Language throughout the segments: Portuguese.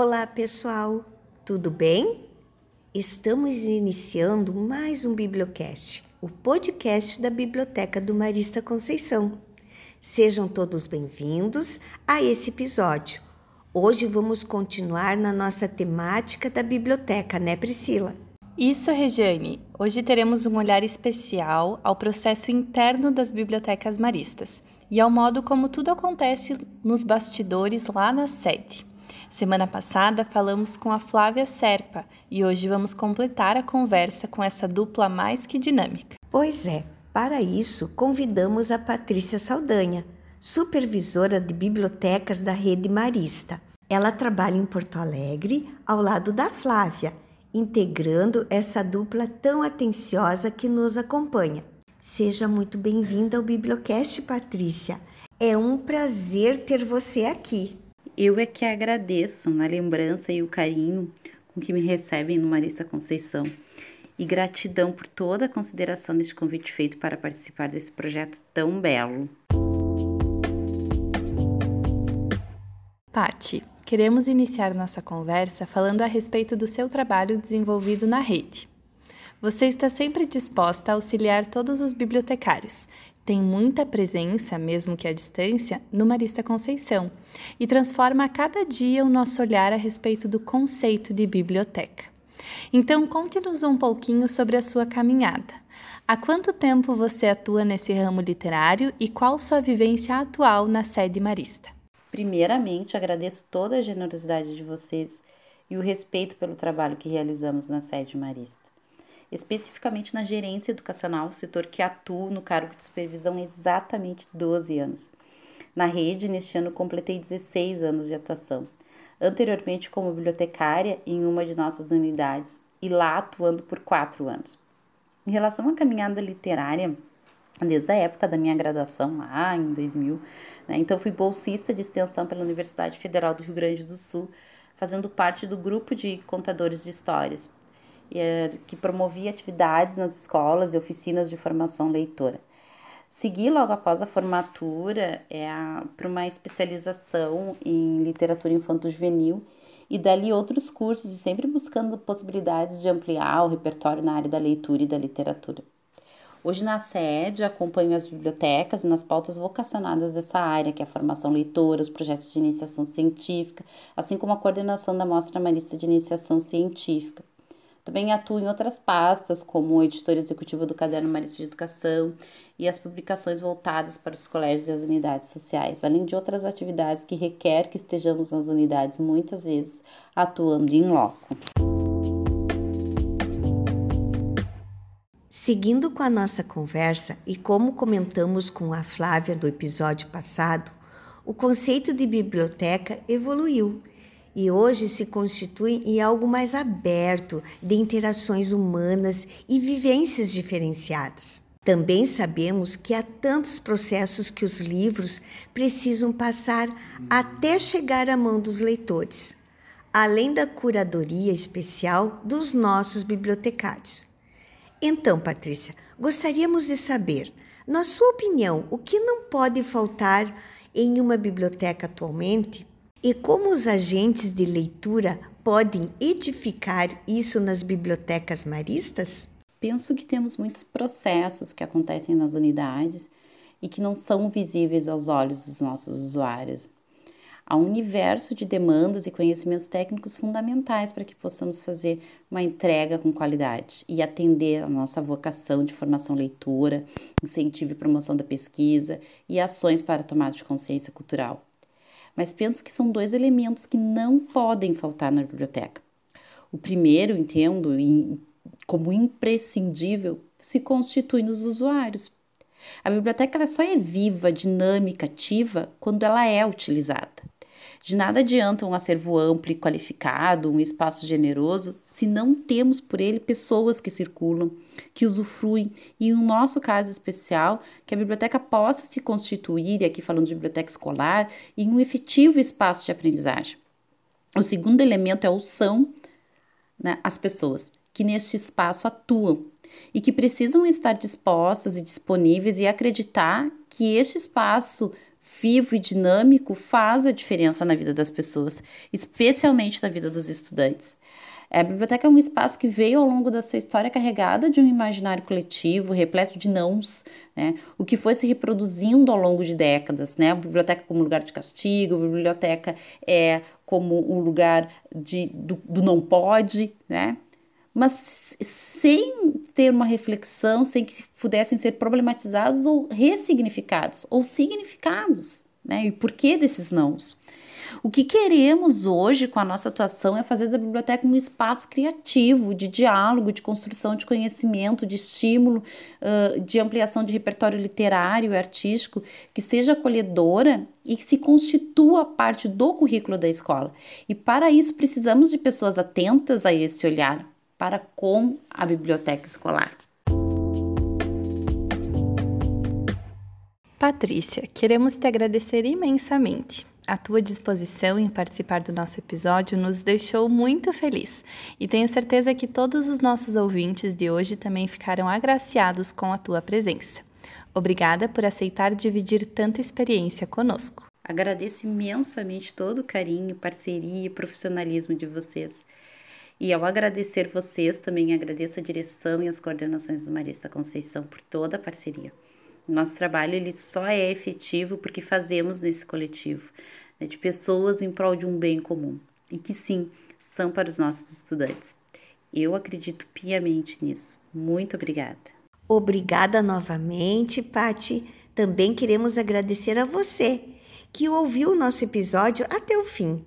Olá, pessoal, tudo bem? Estamos iniciando mais um Bibliocast, o podcast da Biblioteca do Marista Conceição. Sejam todos bem-vindos a esse episódio. Hoje vamos continuar na nossa temática da biblioteca, né, Priscila? Isso, Regiane. Hoje teremos um olhar especial ao processo interno das bibliotecas maristas e ao modo como tudo acontece nos bastidores lá na sede. Semana passada falamos com a Flávia Serpa e hoje vamos completar a conversa com essa dupla mais que dinâmica. Pois é, para isso convidamos a Patrícia Saldanha, supervisora de bibliotecas da Rede Marista. Ela trabalha em Porto Alegre ao lado da Flávia, integrando essa dupla tão atenciosa que nos acompanha. Seja muito bem-vinda ao Bibliocast, Patrícia. É um prazer ter você aqui. Eu é que agradeço na lembrança e o carinho com que me recebem no Marista Conceição e gratidão por toda a consideração deste convite feito para participar desse projeto tão belo. Pati, queremos iniciar nossa conversa falando a respeito do seu trabalho desenvolvido na rede. Você está sempre disposta a auxiliar todos os bibliotecários tem muita presença, mesmo que à distância, no Marista Conceição e transforma a cada dia o nosso olhar a respeito do conceito de biblioteca. Então, conte-nos um pouquinho sobre a sua caminhada. Há quanto tempo você atua nesse ramo literário e qual sua vivência atual na sede marista? Primeiramente, agradeço toda a generosidade de vocês e o respeito pelo trabalho que realizamos na sede marista especificamente na gerência educacional, setor que atuo no cargo de supervisão há exatamente 12 anos. Na rede, neste ano, completei 16 anos de atuação. Anteriormente, como bibliotecária em uma de nossas unidades e lá atuando por quatro anos. Em relação à caminhada literária, desde a época da minha graduação, lá em 2000, né, então fui bolsista de extensão pela Universidade Federal do Rio Grande do Sul, fazendo parte do grupo de contadores de histórias. É, que promovia atividades nas escolas e oficinas de formação leitora. Segui logo após a formatura é, para uma especialização em literatura infanto-juvenil e dali outros cursos e sempre buscando possibilidades de ampliar o repertório na área da leitura e da literatura. Hoje na sede acompanho as bibliotecas nas pautas vocacionadas dessa área, que é a formação leitora, os projetos de iniciação científica, assim como a coordenação da Mostra Marista de Iniciação Científica. Também atuo em outras pastas, como o editor executivo do Caderno Marista de Educação e as publicações voltadas para os colégios e as unidades sociais, além de outras atividades que requer que estejamos nas unidades, muitas vezes atuando em loco. Seguindo com a nossa conversa e como comentamos com a Flávia do episódio passado, o conceito de biblioteca evoluiu e hoje se constitui em algo mais aberto de interações humanas e vivências diferenciadas. Também sabemos que há tantos processos que os livros precisam passar até chegar à mão dos leitores, além da curadoria especial dos nossos bibliotecários. Então, Patrícia, gostaríamos de saber, na sua opinião, o que não pode faltar em uma biblioteca atualmente e como os agentes de leitura podem edificar isso nas bibliotecas maristas? Penso que temos muitos processos que acontecem nas unidades e que não são visíveis aos olhos dos nossos usuários. Há um universo de demandas e conhecimentos técnicos fundamentais para que possamos fazer uma entrega com qualidade e atender a nossa vocação de formação leitura, incentivo e promoção da pesquisa e ações para tomada de consciência cultural mas penso que são dois elementos que não podem faltar na biblioteca. O primeiro, entendo como imprescindível, se constitui nos usuários. A biblioteca ela só é viva, dinâmica, ativa quando ela é utilizada. De nada adianta um acervo amplo e qualificado, um espaço generoso, se não temos por ele pessoas que circulam, que usufruem, e no nosso caso especial, que a biblioteca possa se constituir, e aqui falando de biblioteca escolar, em um efetivo espaço de aprendizagem. O segundo elemento é o são né, as pessoas que neste espaço atuam e que precisam estar dispostas e disponíveis e acreditar que este espaço vivo e dinâmico faz a diferença na vida das pessoas, especialmente na vida dos estudantes. A biblioteca é um espaço que veio ao longo da sua história carregada de um imaginário coletivo, repleto de nãos, né? o que foi se reproduzindo ao longo de décadas. Né? A biblioteca como lugar de castigo, a biblioteca é como um lugar de, do, do não pode, né? Mas sem ter uma reflexão, sem que pudessem ser problematizados ou ressignificados, ou significados. Né? E por que desses nãos? O que queremos hoje com a nossa atuação é fazer da biblioteca um espaço criativo, de diálogo, de construção de conhecimento, de estímulo, de ampliação de repertório literário e artístico, que seja acolhedora e que se constitua parte do currículo da escola. E para isso precisamos de pessoas atentas a esse olhar para com a biblioteca escolar. Patrícia, queremos te agradecer imensamente. A tua disposição em participar do nosso episódio nos deixou muito feliz e tenho certeza que todos os nossos ouvintes de hoje também ficaram agraciados com a tua presença. Obrigada por aceitar dividir tanta experiência conosco. Agradeço imensamente todo o carinho, parceria e profissionalismo de vocês. E ao agradecer vocês, também agradeço a direção e as coordenações do Marista Conceição por toda a parceria. Nosso trabalho ele só é efetivo porque fazemos nesse coletivo, né, de pessoas em prol de um bem comum e que sim são para os nossos estudantes. Eu acredito piamente nisso. Muito obrigada. Obrigada novamente, Pati. Também queremos agradecer a você que ouviu o nosso episódio até o fim.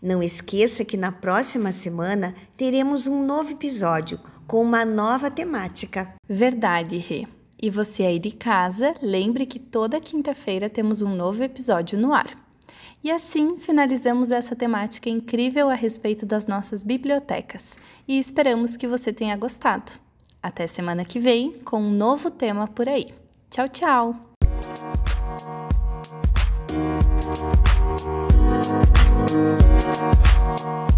Não esqueça que na próxima semana teremos um novo episódio com uma nova temática. Verdade, Rê. E você aí de casa, lembre que toda quinta-feira temos um novo episódio no ar. E assim finalizamos essa temática incrível a respeito das nossas bibliotecas e esperamos que você tenha gostado. Até semana que vem com um novo tema por aí. Tchau, tchau! Thank you.